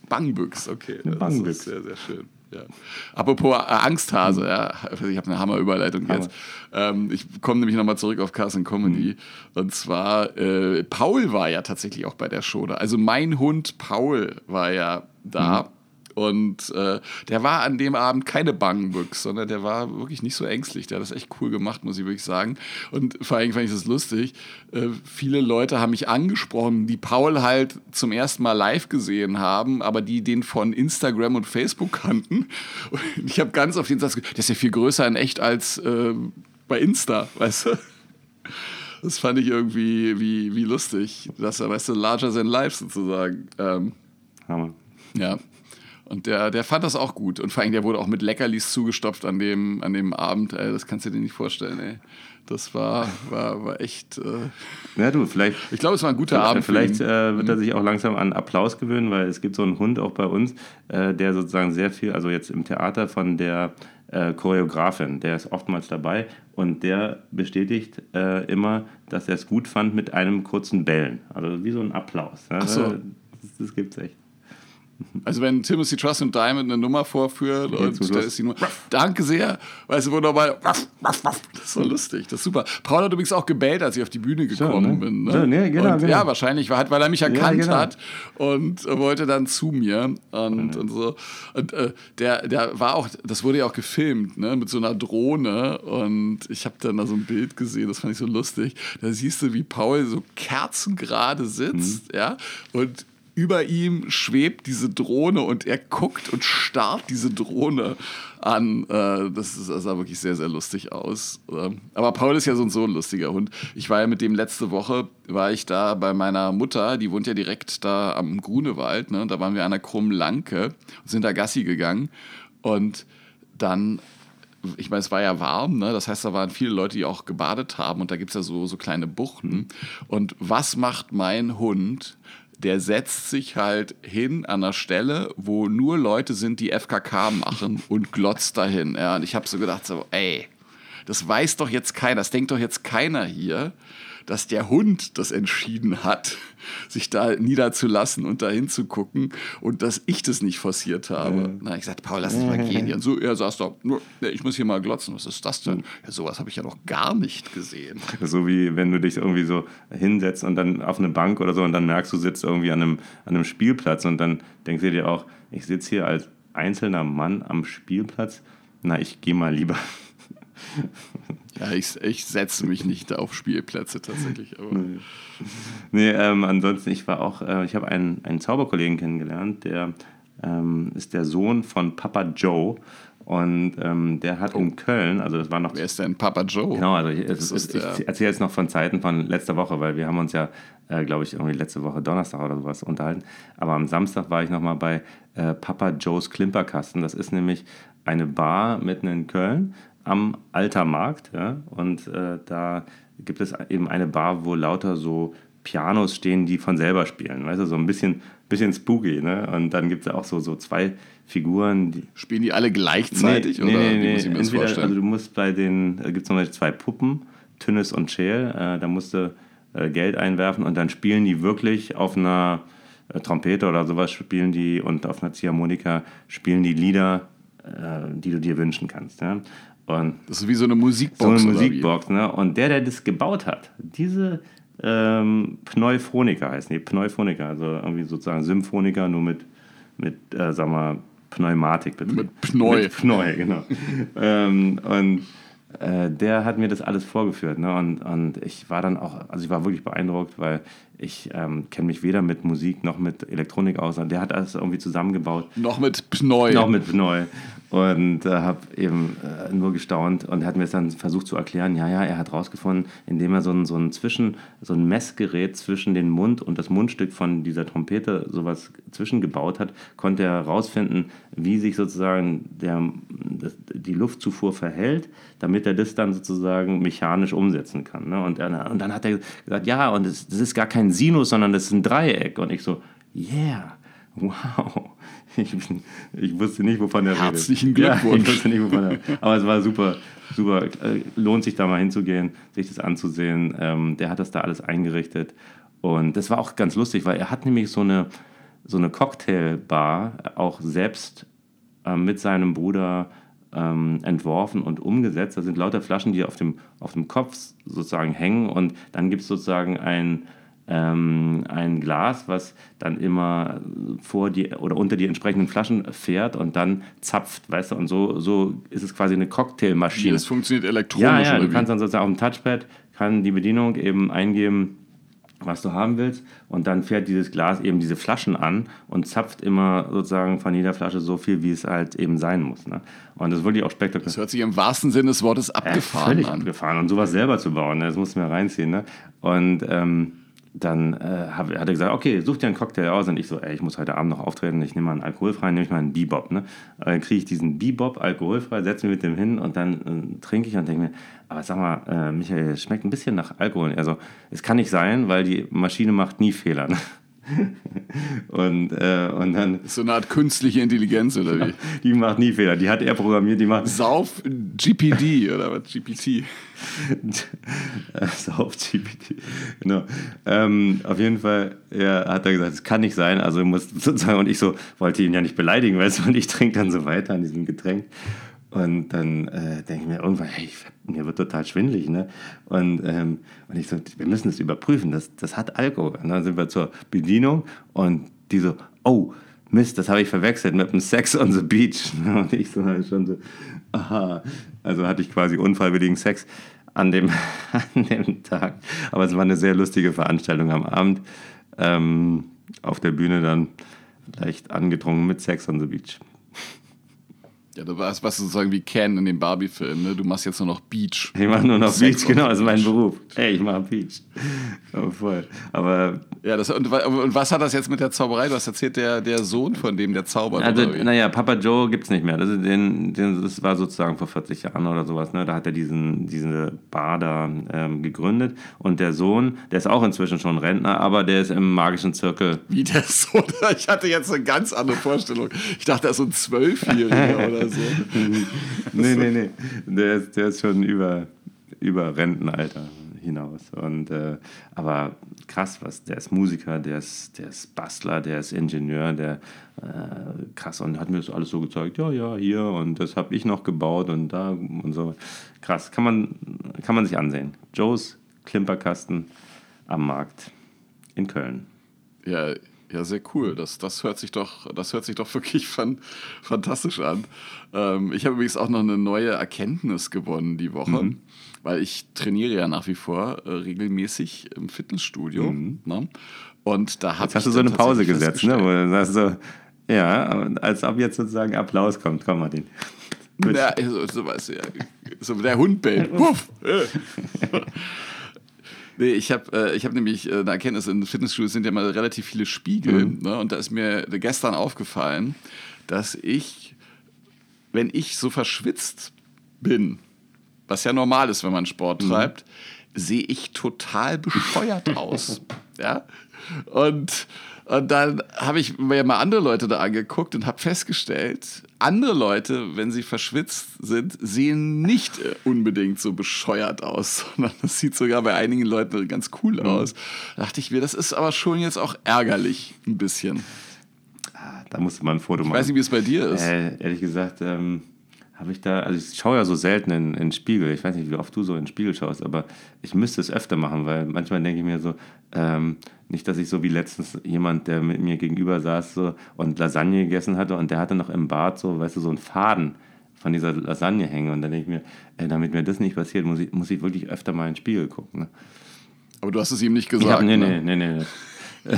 Bangbüchs, okay. Eine Bangbüchs. ist sehr, sehr schön. Ja. Apropos äh, Angsthase, ja. ich habe eine Hammerüberleitung Hammer. jetzt. Ähm, ich komme nämlich nochmal zurück auf Cast Comedy. Mhm. Und zwar, äh, Paul war ja tatsächlich auch bei der Show da. Also mein Hund Paul war ja da. Mhm. Und äh, der war an dem Abend keine Bangenbüchs, sondern der war wirklich nicht so ängstlich. Der hat das echt cool gemacht, muss ich wirklich sagen. Und vor allem fand ich das lustig. Äh, viele Leute haben mich angesprochen, die Paul halt zum ersten Mal live gesehen haben, aber die den von Instagram und Facebook kannten. Und ich habe ganz auf den Satz gesagt, der ist ja viel größer in echt als äh, bei Insta, weißt du? Das fand ich irgendwie wie, wie lustig. Das weißt du, larger than life sozusagen. Ähm, Hammer. Ja. Und der, der fand das auch gut. Und vor allem, der wurde auch mit Leckerlis zugestopft an dem, an dem Abend. Ey, das kannst du dir nicht vorstellen, ey. Das war, war, war echt. Äh ja, du, vielleicht. Ich glaube, es war ein guter Abend. Vielleicht äh, wird er mhm. sich auch langsam an Applaus gewöhnen, weil es gibt so einen Hund auch bei uns, äh, der sozusagen sehr viel, also jetzt im Theater von der äh, Choreografin, der ist oftmals dabei und der bestätigt äh, immer, dass er es gut fand mit einem kurzen Bellen. Also wie so ein Applaus. Ja? Ach so. Das, das es echt. Also wenn Timothy Trust und Diamond eine Nummer vorführen und da ist die Nummer, danke sehr, weißt du, wo nochmal, das ist so lustig, das ist super. Paul hat übrigens auch gebellt, als ich auf die Bühne gekommen ne? bin. Ne? So, ne, genau, und, genau. Ja, wahrscheinlich, war, weil er mich erkannt genau. hat und wollte dann zu mir und, und so. Und äh, der, der war auch, das wurde ja auch gefilmt, ne, mit so einer Drohne und ich habe dann da so ein Bild gesehen, das fand ich so lustig. Da siehst du, wie Paul so kerzengerade sitzt, Mhm. ja, und über ihm schwebt diese Drohne und er guckt und starrt diese Drohne an. Äh, Das, sah wirklich sehr, sehr lustig aus. Ähm, Aber Paul ist ja so und so ein lustiger Hund. Ich war ja mit dem letzte Woche, war ich da bei meiner Mutter, die wohnt ja direkt da am Grunewald. Ne? Da waren wir an der krummen Lanke und sind da Gassi gegangen. Und dann ich meine, es war ja warm, ne? das heißt, da waren viele Leute, die auch gebadet haben und da gibt es ja so, so kleine Buchten. Und was macht mein Hund? Der setzt sich halt hin an der Stelle, wo nur Leute sind, die FKK machen und glotzt dahin. Ja, und ich habe so gedacht, so, ey, das weiß doch jetzt keiner, das denkt doch jetzt keiner hier, dass der Hund das entschieden hat, sich da niederzulassen und dahin zu gucken und dass ich das nicht forciert habe. Na, ich sagte, Paul, lass dich mal gehen. hier. Und so, er saß da, ich muss hier mal glotzen, was ist das denn? Ja, sowas habe ich ja noch gar nicht gesehen. So wie wenn du dich irgendwie so hinsetzt und dann auf eine Bank oder so und dann merkst du, sitzt irgendwie an einem, an einem Spielplatz und dann denkst du dir auch, ich sitze hier als einzelner Mann am Spielplatz. Na, ich gehe mal lieber. Ja, ich, ich setze mich nicht auf Spielplätze tatsächlich. Aber Nee, ähm, ansonsten, ich war auch, äh, ich habe einen, einen Zauberkollegen kennengelernt, der ähm, ist der Sohn von Papa Joe. Und ähm, der hat in Köln, also das war noch wer ist denn Papa Joe? Genau, also ich, es, ich der- erzähle jetzt noch von Zeiten von letzter Woche, weil wir haben uns ja, äh, glaube ich, irgendwie letzte Woche Donnerstag oder sowas unterhalten. Aber am Samstag war ich nochmal bei äh, Papa Joes Klimperkasten. Das ist nämlich eine Bar mitten in Köln am Altermarkt. Ja? Und äh, da gibt es eben eine Bar, wo lauter so Pianos stehen, die von selber spielen. Weißt du, so ein bisschen, bisschen spooky. Ne? Und dann gibt es auch so, so zwei Figuren, die, Spielen die alle gleichzeitig? Nee, oder nee, nee, muss ich mir das Entweder, also du musst bei den, da gibt es nochmal zwei Puppen, Tünnes und Scheel, äh, da musst du äh, Geld einwerfen und dann spielen die wirklich auf einer äh, Trompete oder sowas spielen die und auf einer Ziehharmonika spielen die Lieder, äh, die du dir wünschen kannst. Ja? Und das ist wie so eine Musikbox. so eine? Musikbox, ne? Und der, der das gebaut hat, diese ähm, Pneuphoniker heißen die, Pneuphoniker, also irgendwie sozusagen Symphoniker, nur mit, mit äh, sag mal, Pneumatik. Mit Pneu. Mit Pneu, genau. ähm, und äh, der hat mir das alles vorgeführt. Ne? Und, und ich war dann auch, also ich war wirklich beeindruckt, weil ich ähm, kenne mich weder mit Musik noch mit Elektronik aus. Und der hat alles irgendwie zusammengebaut. Noch mit Pneu. Noch mit Pneu. Und äh, habe eben äh, nur gestaunt und hat mir es dann versucht zu erklären, ja, ja, er hat rausgefunden, indem er so ein, so ein Zwischen, so ein Messgerät zwischen den Mund und das Mundstück von dieser Trompete sowas zwischengebaut hat, konnte er herausfinden, wie sich sozusagen der, das, die Luftzufuhr verhält, damit er das dann sozusagen mechanisch umsetzen kann. Ne? Und, er, und dann hat er gesagt, ja, und das, das ist gar kein Sinus, sondern das ist ein Dreieck. Und ich so, yeah. Wow, ich, ich wusste nicht, wovon er Herzlichen redet. Ja, Glückwunsch. ich wusste nicht, wovon er Aber es war super, super. Äh, Lohnt sich da mal hinzugehen, sich das anzusehen. Ähm, der hat das da alles eingerichtet. Und das war auch ganz lustig, weil er hat nämlich so eine, so eine Cocktailbar auch selbst äh, mit seinem Bruder ähm, entworfen und umgesetzt. Da sind lauter Flaschen, die auf dem, auf dem Kopf sozusagen hängen. Und dann gibt es sozusagen ein ähm, ein Glas, was dann immer vor die oder unter die entsprechenden Flaschen fährt und dann zapft, weißt du, und so, so ist es quasi eine Cocktailmaschine. das funktioniert elektronisch Ja, ja, du wie? kannst dann sozusagen auf dem Touchpad, kann die Bedienung eben eingeben, was du haben willst und dann fährt dieses Glas eben diese Flaschen an und zapft immer sozusagen von jeder Flasche so viel, wie es halt eben sein muss. Ne? Und das ist wirklich auch spektakulär. Das hört sich im wahrsten Sinne des Wortes abgefahren völlig an. abgefahren. Und sowas selber zu bauen, ne, das mussten wir reinziehen. Ne? Und ähm, dann äh, hab, hat er gesagt, okay, such dir einen Cocktail aus. Und ich so, ey, ich muss heute Abend noch auftreten, ich nehme mal einen alkoholfreien, nehme ich mal einen Bebop. Ne? Dann kriege ich diesen Bebop alkoholfrei, setze mich mit dem hin und dann äh, trinke ich und denke mir, aber sag mal, äh, Michael, es schmeckt ein bisschen nach Alkohol. Also, es kann nicht sein, weil die Maschine macht nie Fehler. Ne? und, äh, und dann. So eine Art künstliche Intelligenz oder wie? Die macht nie Fehler. Die hat er programmiert, die macht. Sauf GPD oder was? GPT. Sauf GPT. Genau. Ähm, auf jeden Fall, er hat da gesagt, es kann nicht sein. Also muss sozusagen, und ich so, wollte ihn ja nicht beleidigen, weißt du, und ich trinke dann so weiter an diesem Getränk. Und dann äh, denke ich mir irgendwann, hey, mir wird total schwindelig. Ne? Und, ähm, und ich so, wir müssen das überprüfen, das, das hat Alkohol. Und dann sind wir zur Bedienung und die so, oh, Mist, das habe ich verwechselt mit dem Sex on the Beach. Und ich so halt schon so, aha. Also hatte ich quasi unfreiwilligen Sex an dem, an dem Tag. Aber es war eine sehr lustige Veranstaltung am Abend. Ähm, auf der Bühne dann leicht angetrunken mit Sex on the Beach. Ja, du warst, warst sozusagen wie Ken in dem Barbie-Film, ne? Du machst jetzt nur noch Beach. Ich mache nur noch Sex Beach, genau, das ist mein Beruf. Ey, ich mache Beach. Oh, voll. Aber. Ja, das, und, und, was hat das jetzt mit der Zauberei? Du hast erzählt, der, der Sohn von dem, der zaubert. Also, naja, Papa Joe gibt es nicht mehr. Das, ist den, den, das war sozusagen vor 40 Jahren oder sowas, ne? Da hat er diesen, diese Bar da ähm, gegründet. Und der Sohn, der ist auch inzwischen schon Rentner, aber der ist im magischen Zirkel. Wie der Sohn? Ich hatte jetzt eine ganz andere Vorstellung. Ich dachte, er ist so ein Zwölfjähriger oder so. nee, nee, nee. Der ist, der ist schon über, über Rentenalter hinaus. Und, äh, aber krass, was, der ist Musiker, der ist, der ist Bastler, der ist Ingenieur, der äh, krass und hat mir das alles so gezeigt, ja, ja, hier und das habe ich noch gebaut und da und so. Krass, kann man, kann man sich ansehen. Joes Klimperkasten am Markt in Köln. Ja, ja, sehr cool. Das, das, hört, sich doch, das hört sich doch wirklich fan, fantastisch an. Ähm, ich habe übrigens auch noch eine neue Erkenntnis gewonnen die Woche, mhm. weil ich trainiere ja nach wie vor äh, regelmäßig im Fitnessstudio. Mhm. Ne? Und da Jetzt hast du so eine Pause gesetzt, ne? Wo du sagst so, ja, als ob jetzt sozusagen Applaus kommt. Komm, Martin. Ja, so, so, was, ja. so der Hund bellt. Puff. Nee, ich habe äh, hab nämlich äh, eine Erkenntnis, in Fitnessstudios sind ja mal relativ viele Spiegel. Mhm. Ne? Und da ist mir gestern aufgefallen, dass ich, wenn ich so verschwitzt bin, was ja normal ist, wenn man Sport mhm. treibt, sehe ich total bescheuert aus. ja? Und und dann habe ich mir mal andere Leute da angeguckt und habe festgestellt, andere Leute, wenn sie verschwitzt sind, sehen nicht äh, unbedingt so bescheuert aus, sondern das sieht sogar bei einigen Leuten ganz cool mhm. aus. Da dachte ich mir, das ist aber schon jetzt auch ärgerlich, ein bisschen. Ah, da musste man ein Foto machen. Ich weiß nicht, wie es bei dir ist. Äh, ehrlich gesagt, ähm, habe ich da, also ich schaue ja so selten in, in Spiegel. Ich weiß nicht, wie oft du so in den Spiegel schaust, aber ich müsste es öfter machen, weil manchmal denke ich mir so, ähm, nicht, dass ich so wie letztens jemand, der mit mir gegenüber saß so, und Lasagne gegessen hatte und der hatte noch im Bad so, weißt du, so einen Faden von dieser Lasagne hängen. Und dann denke ich mir, ey, damit mir das nicht passiert, muss ich, muss ich wirklich öfter mal in den Spiegel gucken. Ne? Aber du hast es ihm nicht gesagt. Hab, nee, ne? nee, nee, nee.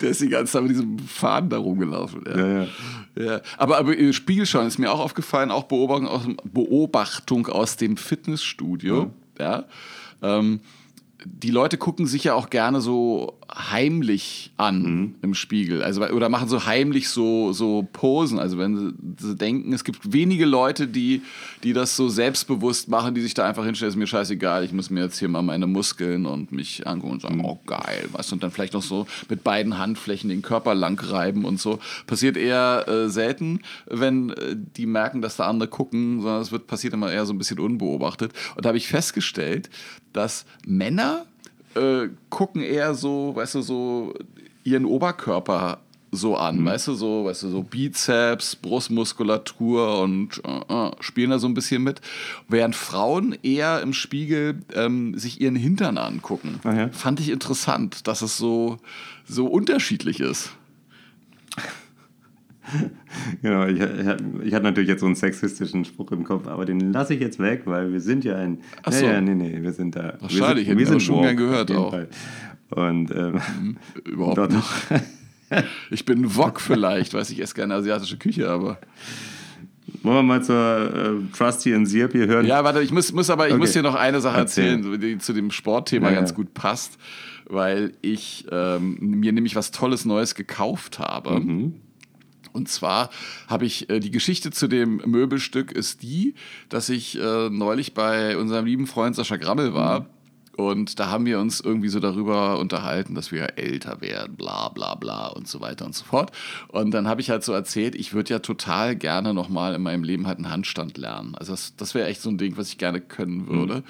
der ist die ganze Zeit mit diesem Faden da rumgelaufen. Ja. Ja, ja. ja. Aber, aber Spiegelschauen ist mir auch aufgefallen, auch Beobachtung aus, Beobachtung aus dem Fitnessstudio. Ja. Ähm, die Leute gucken sich ja auch gerne so heimlich an mhm. im Spiegel. Also, oder machen so heimlich so, so Posen. Also wenn sie, sie, denken, es gibt wenige Leute, die, die das so selbstbewusst machen, die sich da einfach hinstellen, ist mir scheißegal, ich muss mir jetzt hier mal meine Muskeln und mich angucken und sagen, mhm. oh geil, was und dann vielleicht noch so mit beiden Handflächen den Körper lang reiben und so. Passiert eher äh, selten, wenn äh, die merken, dass da andere gucken, sondern es wird passiert immer eher so ein bisschen unbeobachtet. Und da habe ich festgestellt, dass Männer äh, gucken eher so, weißt du, so ihren Oberkörper so an, mhm. weißt du, so, weißt du, so Bizeps, Brustmuskulatur und äh, äh, spielen da so ein bisschen mit. Während Frauen eher im Spiegel ähm, sich ihren Hintern angucken. Ja. Fand ich interessant, dass es so, so unterschiedlich ist. genau, ich, ich, hatte natürlich jetzt so einen sexistischen Spruch im Kopf, aber den lasse ich jetzt weg, weil wir sind ja ein. Ach so. Ja, nee, nee, wir sind da. Wahrscheinlich, wir sind, wir sind schon gern gehört auch. Fall. Und ähm, mhm, überhaupt nicht. ich bin Wok vielleicht, weiß ich, esse gerne asiatische Küche, aber. Wollen wir mal zur äh, Trusty and Sirp hier hören? Ja, warte, ich muss, muss aber ich okay. muss hier noch eine Sache erzählen, Erzähl. die zu dem Sportthema ja, ganz ja. gut passt, weil ich ähm, mir nämlich was Tolles Neues gekauft habe. Mhm. Und zwar habe ich äh, die Geschichte zu dem Möbelstück ist die, dass ich äh, neulich bei unserem lieben Freund Sascha Grammel war. Mhm. Und da haben wir uns irgendwie so darüber unterhalten, dass wir älter werden, bla bla bla und so weiter und so fort. Und dann habe ich halt so erzählt, ich würde ja total gerne nochmal in meinem Leben halt einen Handstand lernen. Also das, das wäre echt so ein Ding, was ich gerne können würde. Mhm.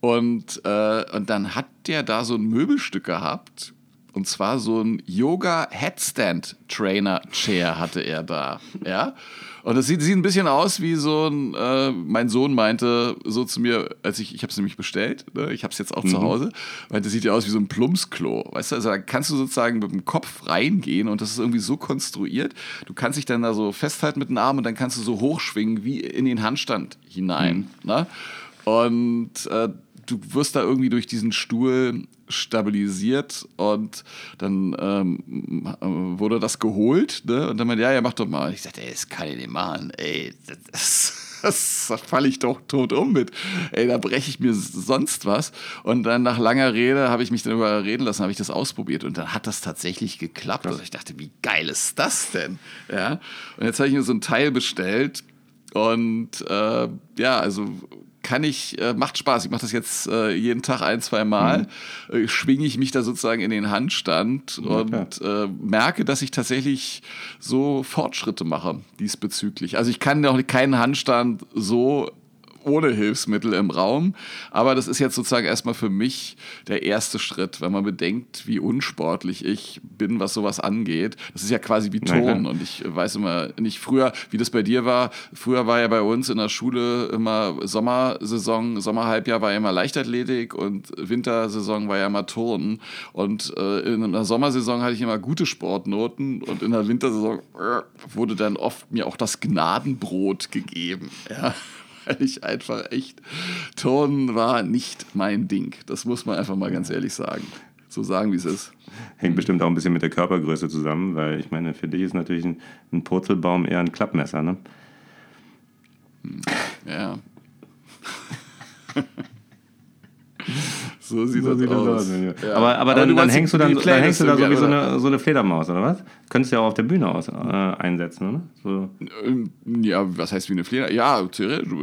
Und, äh, und dann hat der da so ein Möbelstück gehabt. Und zwar so ein Yoga Headstand Trainer Chair hatte er da. Ja. Und das sieht, sieht ein bisschen aus wie so ein, äh, mein Sohn meinte so zu mir, als ich, ich habe es nämlich bestellt, ne? ich habe es jetzt auch mhm. zu Hause, meinte, das sieht ja aus wie so ein Plumpsklo. Weißt du, also da kannst du sozusagen mit dem Kopf reingehen und das ist irgendwie so konstruiert, du kannst dich dann da so festhalten mit dem Arm und dann kannst du so hochschwingen wie in den Handstand hinein. Mhm. Ne? Und äh, du wirst da irgendwie durch diesen Stuhl stabilisiert und dann ähm, wurde das geholt. Ne? Und dann meinte, ja, ja, mach doch mal. Und ich sagte, ey, das kann ich nicht machen. Ey, das, das, das falle ich doch tot um mit. Ey, da breche ich mir sonst was. Und dann nach langer Rede habe ich mich dann überreden lassen, habe ich das ausprobiert. Und dann hat das tatsächlich geklappt. Und ich dachte, wie geil ist das denn? Ja. Und jetzt habe ich mir so ein Teil bestellt. Und äh, ja, also kann ich, äh, macht Spaß. Ich mache das jetzt äh, jeden Tag ein, zwei Mal. Mhm. Äh, schwinge ich mich da sozusagen in den Handstand ja, und äh, merke, dass ich tatsächlich so Fortschritte mache diesbezüglich. Also ich kann noch keinen Handstand so ohne Hilfsmittel im Raum. Aber das ist jetzt sozusagen erstmal für mich der erste Schritt, wenn man bedenkt, wie unsportlich ich bin, was sowas angeht. Das ist ja quasi wie Ton. Und ich weiß immer nicht früher, wie das bei dir war. Früher war ja bei uns in der Schule immer Sommersaison, Sommerhalbjahr war ja immer Leichtathletik und Wintersaison war ja immer Turnen. Und äh, in der Sommersaison hatte ich immer gute Sportnoten und in der Wintersaison äh, wurde dann oft mir auch das Gnadenbrot gegeben. Ja weil ich einfach echt, Turnen war nicht mein Ding. Das muss man einfach mal ganz ehrlich sagen. So sagen, wie es ist. Hängt bestimmt auch ein bisschen mit der Körpergröße zusammen, weil ich meine, für dich ist natürlich ein, ein Purzelbaum eher ein Klappmesser, ne? Ja. So sieht, so das, sieht aus. das aus. Ja. Aber, aber, dann, dann hängst du dann, dann hängst du da so wie so eine, so eine Fledermaus, oder was? Könntest du ja auch auf der Bühne aus, äh, einsetzen, oder? So. Ähm, ja, was heißt wie eine Fledermaus? Ja,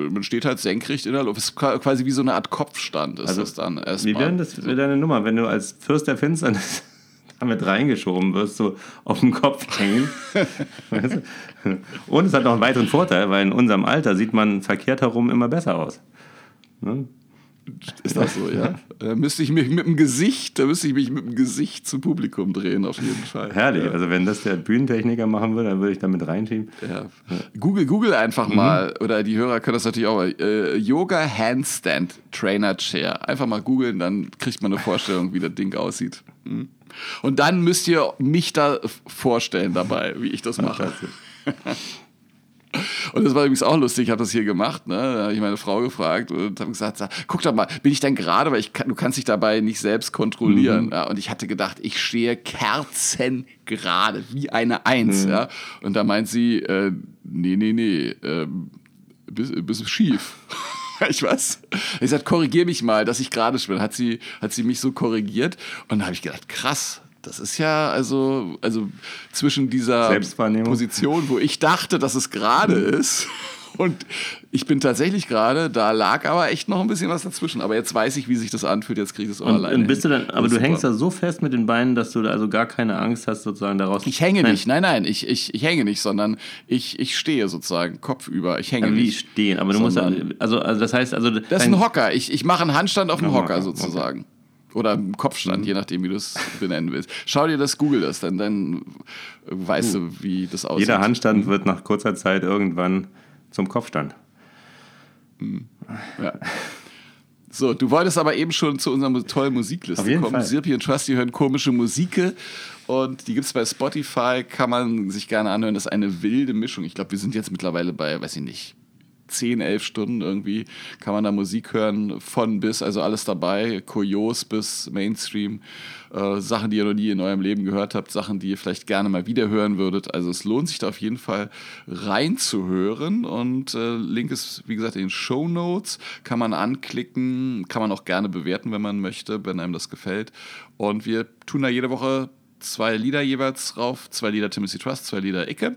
man steht halt senkrecht in der Luft. Es ist quasi wie so eine Art Kopfstand ist also, das dann erstmal. Wie wäre das deine Nummer, wenn du als Fürst der Finsternis damit reingeschoben wirst, so auf dem Kopf hängen. Und es hat noch einen weiteren Vorteil, weil in unserem Alter sieht man verkehrt herum immer besser aus. Ne? Ist das so, ja? Da müsste ich mich mit dem Gesicht, da müsste ich mich mit dem Gesicht zum Publikum drehen, auf jeden Fall. Herrlich, ja. also wenn das der Bühnentechniker machen würde, dann würde ich damit reinschieben. Ja. Google, Google einfach mhm. mal, oder die Hörer können das natürlich auch, äh, Yoga Handstand Trainer Chair. Einfach mal googeln, dann kriegt man eine Vorstellung, wie das Ding aussieht. Mhm. Und dann müsst ihr mich da vorstellen dabei, wie ich das mache. Und das war übrigens auch lustig, ich habe das hier gemacht, ne? da habe ich meine Frau gefragt und habe gesagt, guck doch mal, bin ich denn gerade, weil ich kann, du kannst dich dabei nicht selbst kontrollieren. Mhm. Ja? Und ich hatte gedacht, ich stehe kerzengerade, wie eine Eins. Mhm. Ja? Und da meint sie, äh, nee, nee, nee, äh, bist, bist schief. ich was? Ich sagte, korrigier mich mal, dass ich gerade bin. Hat sie, hat sie mich so korrigiert und da habe ich gedacht, krass, das ist ja also, also zwischen dieser Position, wo ich dachte, dass es gerade ist, und ich bin tatsächlich gerade, da lag aber echt noch ein bisschen was dazwischen. Aber jetzt weiß ich, wie sich das anfühlt, jetzt kriege ich es auch und, alleine. Und bist du dann, aber du hängst da so fest mit den Beinen, dass du da also gar keine Angst hast, sozusagen daraus. Ich hänge nein. nicht, nein, nein, ich, ich, ich hänge nicht, sondern ich, ich stehe sozusagen kopfüber. Ich hänge ja, wie nicht. stehen, aber du musst also, also das heißt also. Das ist ein Hocker. Ich, ich mache einen Handstand auf dem Hocker, Hocker sozusagen. Okay. Oder im Kopfstand, mhm. je nachdem, wie du es benennen willst. Schau dir das, google das, dann, dann weißt du, wie das aussieht. Jeder Handstand mhm. wird nach kurzer Zeit irgendwann zum Kopfstand. Mhm. Ja. So, du wolltest aber eben schon zu unserer tollen Musikliste kommen. Fall. Sirpi und Trusty hören komische Musik und die gibt es bei Spotify, kann man sich gerne anhören. Das ist eine wilde Mischung. Ich glaube, wir sind jetzt mittlerweile bei, weiß ich nicht, 10, 11 Stunden irgendwie kann man da Musik hören, von bis, also alles dabei, Kurios bis Mainstream, äh, Sachen, die ihr noch nie in eurem Leben gehört habt, Sachen, die ihr vielleicht gerne mal wieder hören würdet. Also es lohnt sich da auf jeden Fall reinzuhören und äh, Link ist, wie gesagt, in den Show Notes, kann man anklicken, kann man auch gerne bewerten, wenn man möchte, wenn einem das gefällt. Und wir tun da jede Woche zwei Lieder jeweils drauf, zwei Lieder Timothy Trust, zwei Lieder Icke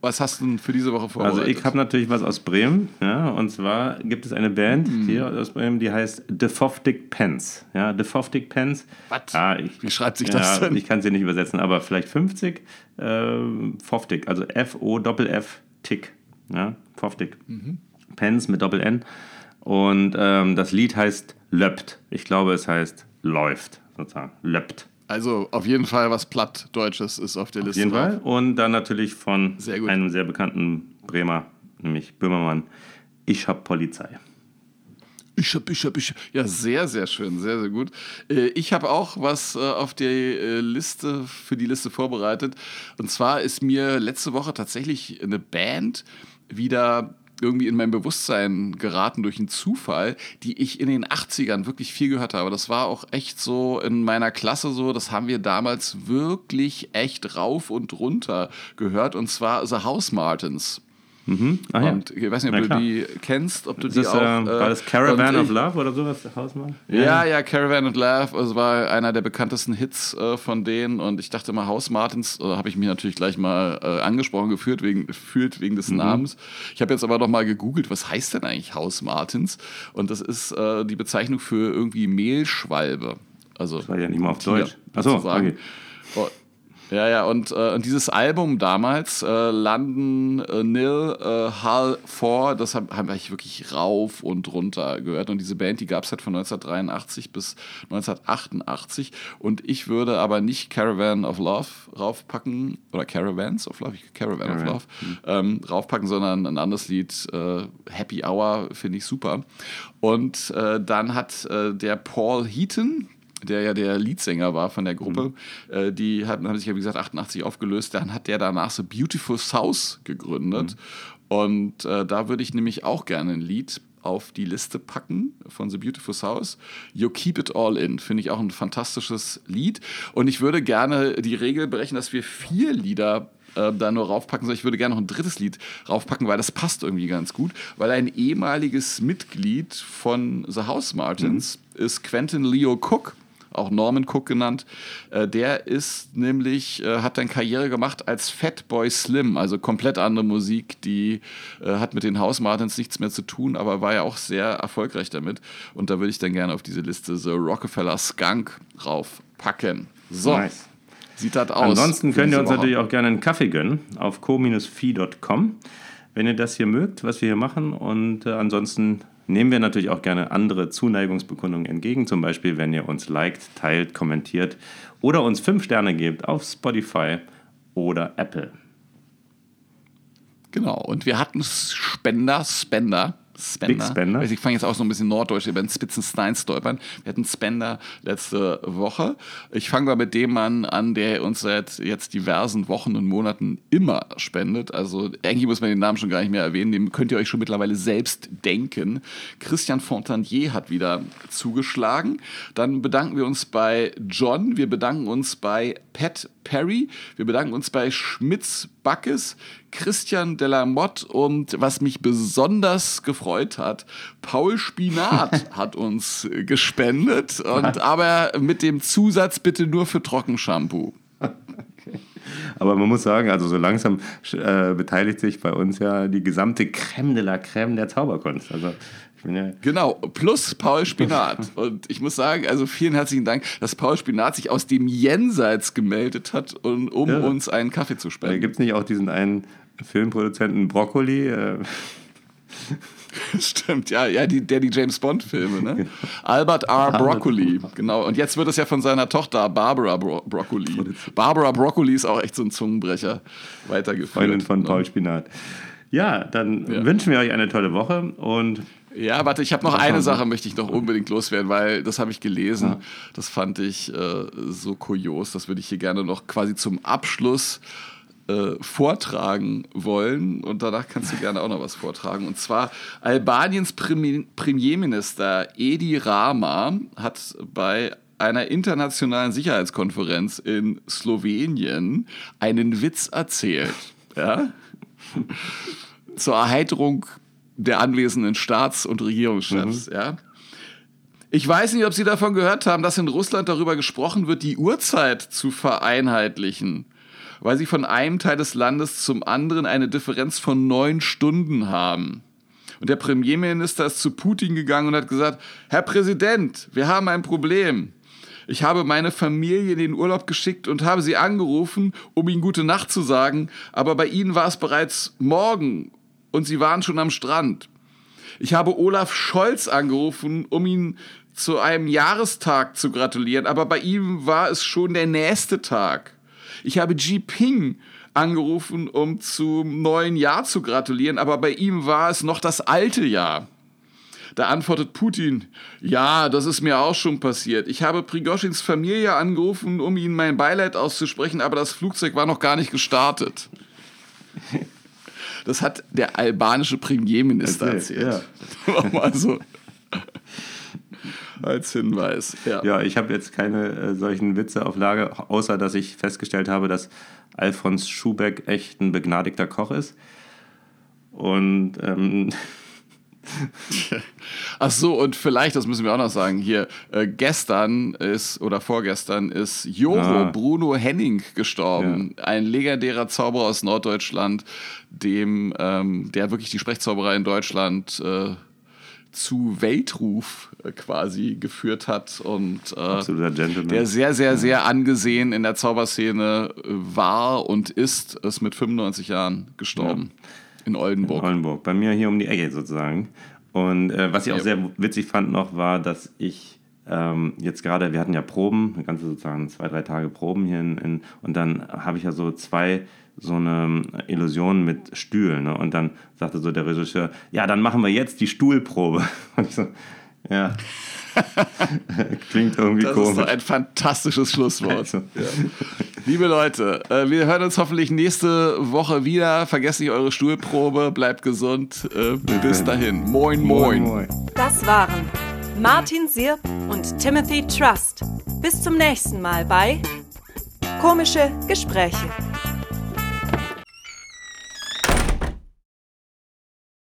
was hast du denn für diese Woche vorbereitet? Also ich habe natürlich was aus Bremen, ja, und zwar gibt es eine Band Mhm. hier aus Bremen, die heißt The Foftic Pence. Ja, The Foftic Pence. Was? Ah, ich, Wie schreibt sich ja, das denn? Ich kann es hier nicht übersetzen, aber vielleicht 50. Äh, Foftic, also F-O-F-F Tick. Ja, Foftic. Mhm. Pence mit Doppel-N. Und ähm, das Lied heißt Löppt. Ich glaube, es heißt läuft, sozusagen. Löppt. Also auf jeden Fall was Plattdeutsches ist auf der Auf Liste. jeden drauf. Fall. Und dann natürlich von Sehr einem sehr bekannten Bremer, nämlich Böhmermann. Ich hab Polizei. Ich hab, ich hab, ich hab. Ja, sehr, sehr schön, sehr, sehr gut. Äh, Ich habe auch was äh, auf die äh, Liste, für die Liste vorbereitet. Und zwar ist mir letzte Woche tatsächlich eine Band wieder irgendwie in mein Bewusstsein geraten durch einen Zufall, die ich in den 80ern wirklich viel gehört habe. Das war auch echt so in meiner Klasse so, das haben wir damals wirklich echt rauf und runter gehört. Und zwar The House Martins. Ah, ja. Und ich weiß nicht, Na ob du die kennst, ob du Ist die das, auch. äh, äh, war das Caravan of Love oder sowas, Hausmann? Ja, ja, Caravan of Love, also war einer der bekanntesten Hits äh, von denen und ich dachte mal, House Martins, äh, habe ich mich natürlich gleich mal äh, angesprochen gefühlt wegen, gefühlt wegen Mhm. des Namens. Ich habe jetzt aber noch mal gegoogelt, was heißt denn eigentlich House Martins? Und das ist äh, die Bezeichnung für irgendwie Mehlschwalbe. Also war ja nicht mal auf Tier, Deutsch. Ach so, sozusagen. okay. Oh, ja, ja, und, äh, und dieses Album damals, äh, London äh, Nil äh, Hull 4, das habe hab ich wirklich rauf und runter gehört. Und diese Band, die gab es halt von 1983 bis 1988. Und ich würde aber nicht Caravan of Love raufpacken, oder Caravans of Love, ich- Caravan, Caravan. of Love, ähm, raufpacken, sondern ein anderes Lied, äh, Happy Hour, finde ich super. Und äh, dann hat äh, der Paul Heaton, der ja der Leadsänger war von der Gruppe, äh, die hatten, haben sich ja wie gesagt 88 aufgelöst. Dann hat der danach so Beautiful South gegründet. Und äh, da würde ich nämlich auch gerne ein Lied auf die Liste packen von The Beautiful South. You Keep It All In, finde ich auch ein fantastisches Lied. Und ich würde gerne die Regel brechen, dass wir vier Lieder äh, da nur raufpacken, sondern ich würde gerne noch ein drittes Lied raufpacken, weil das passt irgendwie ganz gut. Weil ein ehemaliges Mitglied von The House Martins ist Quentin Leo Cook auch Norman Cook genannt. Äh, der ist nämlich, äh, hat dann Karriere gemacht als Fatboy Slim, also komplett andere Musik, die äh, hat mit den House Martins nichts mehr zu tun, aber war ja auch sehr erfolgreich damit. Und da würde ich dann gerne auf diese Liste The Rockefeller Skunk raufpacken. So, Nice. sieht das aus. Ansonsten könnt ihr uns Woche. natürlich auch gerne einen Kaffee gönnen auf co-fi.com, wenn ihr das hier mögt, was wir hier machen. Und äh, ansonsten nehmen wir natürlich auch gerne andere Zuneigungsbekundungen entgegen. Zum Beispiel, wenn ihr uns liked, teilt, kommentiert oder uns fünf Sterne gebt auf Spotify oder Apple. Genau, und wir hatten Spender, Spender. Spender. Big Spender. Also Ich fange jetzt auch so ein bisschen norddeutsch über den Spitzenstein stolpern. Wir hatten Spender letzte Woche. Ich fange mal mit dem Mann an, der uns seit jetzt diversen Wochen und Monaten immer spendet. Also eigentlich muss man den Namen schon gar nicht mehr erwähnen. Den könnt ihr euch schon mittlerweile selbst denken. Christian Fontanier hat wieder zugeschlagen. Dann bedanken wir uns bei John. Wir bedanken uns bei Pat Perry. Wir bedanken uns bei Schmitz Backes, Christian Delamotte und was mich besonders gefreut hat, Paul Spinat hat uns gespendet und aber mit dem Zusatz bitte nur für Trockenshampoo. Aber man muss sagen, also so langsam äh, beteiligt sich bei uns ja die gesamte Crème de la Crème der Zauberkunst. Also bin ja Genau, plus Paul Spinat. Und ich muss sagen, also vielen herzlichen Dank, dass Paul Spinat sich aus dem Jenseits gemeldet hat, um, um Ja. uns einen Kaffee zu spenden. Gibt es nicht auch diesen einen Filmproduzenten Broccoli? Äh, Stimmt, ja, ja, die, der die James Bond-Filme, ne? Albert R. Broccoli, genau. Und jetzt wird es ja von seiner Tochter Barbara Bro Broccoli. Barbara Broccoli ist auch echt so ein Zungenbrecher weitergeführt. Freundin von ne? Paul Spinat. Ja, dann Ja. wünschen wir euch eine tolle Woche und Ja, warte, ich habe noch eine Sie? Sache, möchte ich noch unbedingt loswerden, weil das habe ich gelesen. Das fand ich äh, so kurios. Das würde ich hier gerne noch quasi zum Abschluss äh, vortragen wollen. Und danach kannst du gerne auch noch was vortragen. Und zwar Albaniens Premi Premierminister Edi Rama hat bei einer internationalen Sicherheitskonferenz in Slowenien einen Witz erzählt. Ja? zur Erheiterung der anwesenden Staats- und Regierungschefs. Ja. Ich weiß nicht, ob Sie davon gehört haben, dass in Russland darüber gesprochen wird, die Uhrzeit zu vereinheitlichen. weil sie von einem Teil des Landes zum anderen eine Differenz von neun Stunden haben. Und der Premierminister ist zu Putin gegangen und hat gesagt, Herr Präsident, wir haben ein Problem. Ich habe meine Familie in den Urlaub geschickt und habe sie angerufen, um ihnen gute Nacht zu sagen, aber bei ihnen war es bereits morgen und sie waren schon am Strand. Ich habe Olaf Scholz angerufen, um ihn zu einem Jahrestag zu gratulieren, aber bei ihm war es schon der nächste Tag. Ich habe Xi Ping angerufen, um zum neuen Jahr zu gratulieren, aber bei ihm war es noch das alte Jahr. Da antwortet Putin, ja, das ist mir auch schon passiert. Ich habe Prigoschins Familie angerufen, um ihnen mein Beileid auszusprechen, aber das Flugzeug war noch gar nicht gestartet. Das hat der albanische Premierminister erzählt. Ja. mal so als Hinweis. Ja, ja ich habe jetzt keine äh, solchen Witze auf Lager, außer dass ich festgestellt habe, dass Alfons Schubeck echt ein begnadigter Koch ist. Und ähm, Ach so, und vielleicht, das müssen wir auch noch sagen, hier, äh, gestern ist, oder vorgestern ist Joro ah. Bruno Henning gestorben. Ja. Ein legendärer Zauberer aus Norddeutschland, dem, ähm, der wirklich die Sprechzauberei in Deutschland äh, zu Weltruf äh, quasi geführt hat und äh, der sehr, sehr, sehr angesehen in der Zauberszene äh, war und ist, ist mit 95 Jahren gestorben. Ja. In Oldenburg. In Oldenburg, bei mir hier um die Ecke sozusagen. Und äh, was ich auch sehr witzig fand noch, war, dass ich ähm, jetzt gerade, wir hatten ja Proben, ganze sozusagen zwei, drei Tage Proben hier in, in und dann habe ich ja so zwei so eine Illusion mit Stühlen. Ne? Und dann sagte so der Regisseur, ja, dann machen wir jetzt die Stuhlprobe. Und ich so, ja. Klingt irgendwie das komisch. Das ist ein fantastisches Schlusswort. Also. Ja. Liebe Leute, äh, wir hören uns hoffentlich nächste Woche wieder. Vergesst nicht eure Stuhlprobe, bleibt gesund. Äh, bis dahin. Moin, moin. moin. Das waren Martin Sirp und Timothy Trust. Bis zum nächsten Mal bei Komische Gespräche.